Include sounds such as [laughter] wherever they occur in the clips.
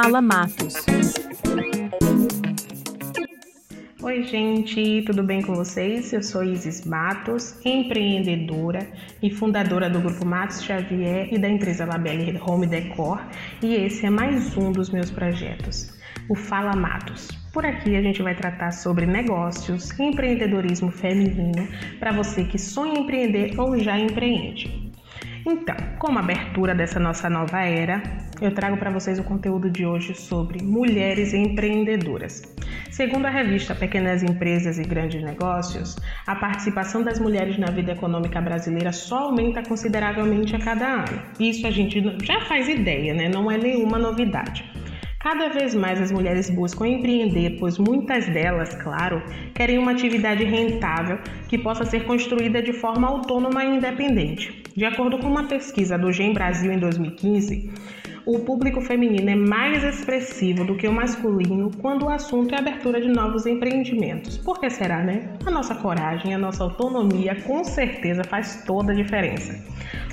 Fala Matos. Oi, gente, tudo bem com vocês? Eu sou Isis Matos, empreendedora e fundadora do grupo Matos Xavier e da empresa Labelle Home Decor, e esse é mais um dos meus projetos, o Fala Matos. Por aqui a gente vai tratar sobre negócios, empreendedorismo feminino para você que sonha em empreender ou já empreende. Então, como abertura dessa nossa nova era, eu trago para vocês o conteúdo de hoje sobre mulheres empreendedoras. Segundo a revista Pequenas Empresas e Grandes Negócios, a participação das mulheres na vida econômica brasileira só aumenta consideravelmente a cada ano. Isso a gente já faz ideia, né? Não é nenhuma novidade. Cada vez mais as mulheres buscam empreender, pois muitas delas, claro, querem uma atividade rentável que possa ser construída de forma autônoma e independente. De acordo com uma pesquisa do GEM Brasil em 2015, o público feminino é mais expressivo do que o masculino quando o assunto é abertura de novos empreendimentos. Por que será, né? A nossa coragem, a nossa autonomia com certeza faz toda a diferença.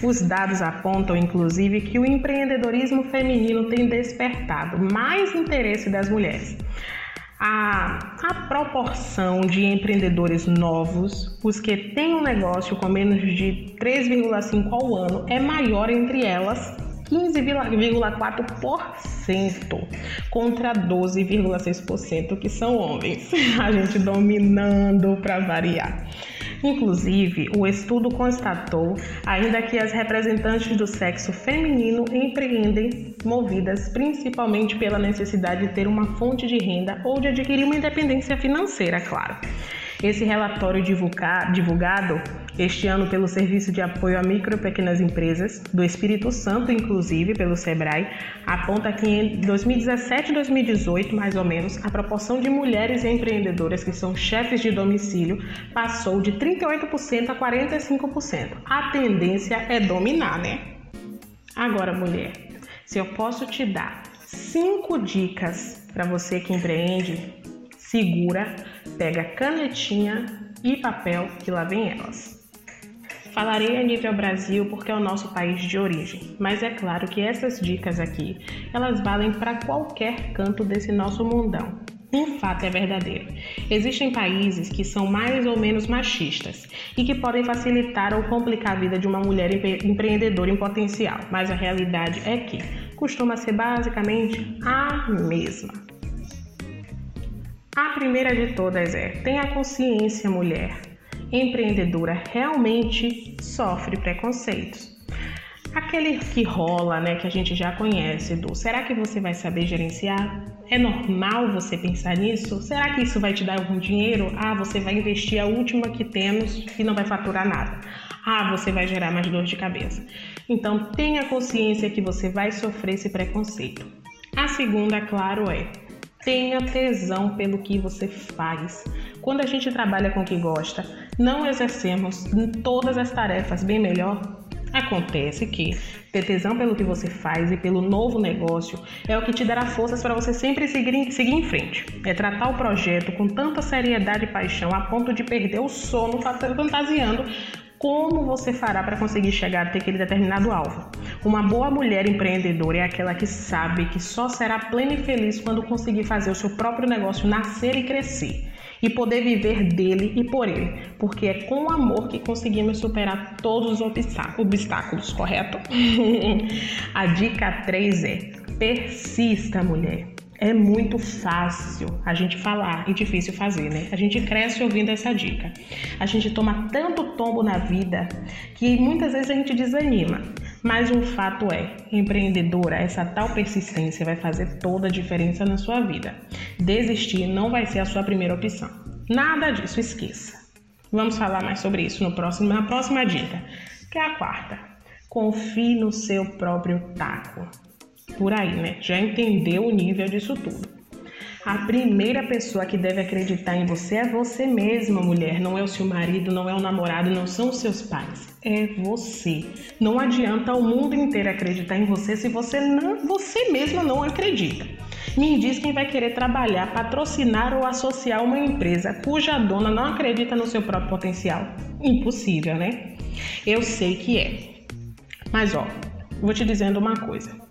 Os dados apontam, inclusive, que o empreendedorismo feminino tem despertado mais interesse das mulheres. A, a, proporção de empreendedores novos, os que têm um negócio com menos de 3,5 ao ano, é maior entre elas 15,4% contra 12,6% que são homens. [laughs] A gente dominando para variar. Inclusive, o estudo constatou ainda que as representantes do sexo feminino empreendem movidas principalmente pela necessidade de ter uma fonte de renda ou de adquirir uma independência financeira, claro. Esse relatório divulgado este ano pelo Serviço de Apoio a Micro e Pequenas Empresas, do Espírito Santo, inclusive pelo SEBRAE, aponta que em 2017 e 2018, mais ou menos, a proporção de mulheres empreendedoras que são chefes de domicílio passou de 38% a 45%. A tendência é dominar, né? Agora, mulher, se eu posso te dar cinco dicas para você que empreende, segura, pega canetinha e papel que lá vem elas. Falarei a nível Brasil porque é o nosso país de origem, mas é claro que essas dicas aqui, elas valem para qualquer canto desse nosso mundão. Um fato é verdadeiro. Existem países que são mais ou menos machistas e que podem facilitar ou complicar a vida de uma mulher empreendedora em potencial, mas a realidade é que costuma ser basicamente a mesma. A primeira de todas é: tenha consciência, mulher empreendedora realmente sofre preconceitos. Aquele que rola, né, que a gente já conhece, do será que você vai saber gerenciar? É normal você pensar nisso? Será que isso vai te dar algum dinheiro? Ah, você vai investir a última que temos e não vai faturar nada. Ah, você vai gerar mais dor de cabeça. Então tenha consciência que você vai sofrer esse preconceito. A segunda, claro, é tenha tesão pelo que você faz. Quando a gente trabalha com o que gosta, não exercemos todas as tarefas bem melhor. Acontece que ter tesão pelo que você faz e pelo novo negócio é o que te dará forças para você sempre seguir, seguir em frente. É tratar o projeto com tanta seriedade e paixão a ponto de perder o sono fantasiando como você fará para conseguir chegar até aquele determinado alvo. Uma boa mulher empreendedora é aquela que sabe que só será plena e feliz quando conseguir fazer o seu próprio negócio nascer e crescer e poder viver dele e por ele, porque é com amor que conseguimos superar todos os obstáculos, correto? [laughs] A dica 3 é: persista, mulher. É muito fácil a gente falar e difícil fazer, né? A gente cresce ouvindo essa dica. A gente toma tanto tombo na vida que muitas vezes a gente desanima. Mas o fato é, empreendedora, essa tal persistência vai fazer toda a diferença na sua vida. Desistir não vai ser a sua primeira opção. Nada disso, esqueça. Vamos falar mais sobre isso no próximo, na próxima dica, que é a quarta. Confie no seu próprio taco por aí, né? Já entendeu o nível disso tudo. A primeira pessoa que deve acreditar em você é você mesma, mulher. Não é o seu marido, não é o namorado, não são os seus pais. É você. Não adianta o mundo inteiro acreditar em você se você não, você mesma não acredita. Me diz quem vai querer trabalhar, patrocinar ou associar uma empresa cuja dona não acredita no seu próprio potencial. Impossível, né? Eu sei que é. Mas ó, vou te dizendo uma coisa.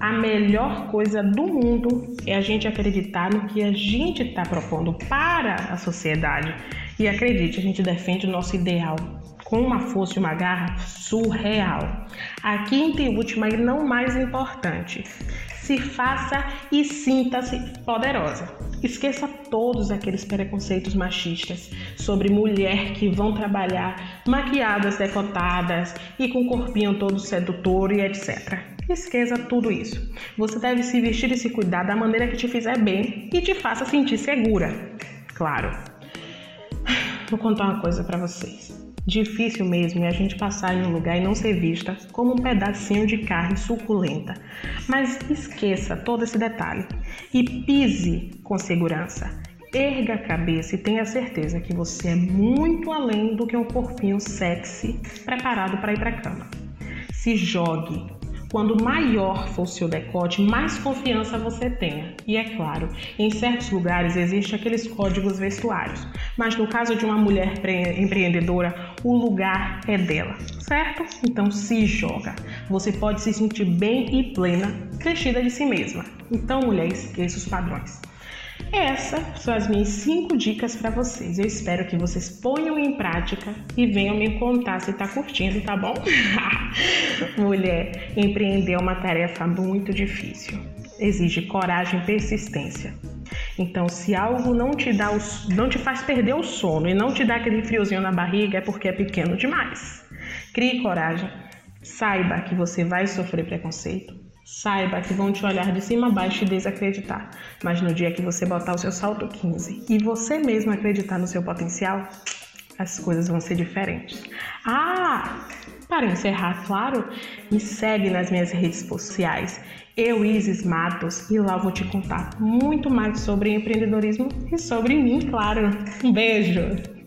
A melhor coisa do mundo é a gente acreditar no que a gente está propondo para a sociedade. E acredite, a gente defende o nosso ideal com uma força e uma garra surreal. A quinta e última e não mais importante, se faça e sinta-se poderosa. Esqueça todos aqueles preconceitos machistas sobre mulher que vão trabalhar maquiadas, decotadas e com corpinho todo sedutor e etc. Esqueça tudo isso. Você deve se vestir e se cuidar da maneira que te fizer bem e te faça sentir segura. Claro. Vou contar uma coisa para vocês. Difícil mesmo é a gente passar em um lugar e não ser vista como um pedacinho de carne suculenta. Mas esqueça todo esse detalhe e pise com segurança. Erga a cabeça e tenha certeza que você é muito além do que um corpinho sexy preparado para ir para cama. Se jogue, Quando maior for o seu decote, mais confiança você tenha. E é claro, em certos lugares existem aqueles códigos vestuários, mas no caso de uma mulher empreendedora, o lugar é dela, certo? Então se joga. Você pode se sentir bem e plena, vestida de si mesma. Então, mulher, esqueça os padrões. Essas são as minhas cinco dicas para vocês. Eu espero que vocês ponham em prática e venham me contar se está curtindo, tá bom? [laughs] Mulher, empreender é uma tarefa muito difícil. Exige coragem e persistência. Então, se algo não te dá o, não te faz perder o sono e não te dá aquele friozinho na barriga, é porque é pequeno demais. Crie coragem. Saiba que você vai sofrer preconceito. Saiba que vão te olhar de cima a baixo e desacreditar. Mas no dia que você botar o seu salto 15 e você mesmo acreditar no seu potencial, as coisas vão ser diferentes. Ah, para encerrar, claro, me segue nas minhas redes sociais, eu Isis Matos, e lá vou te contar muito mais sobre empreendedorismo e sobre mim, claro. Um beijo!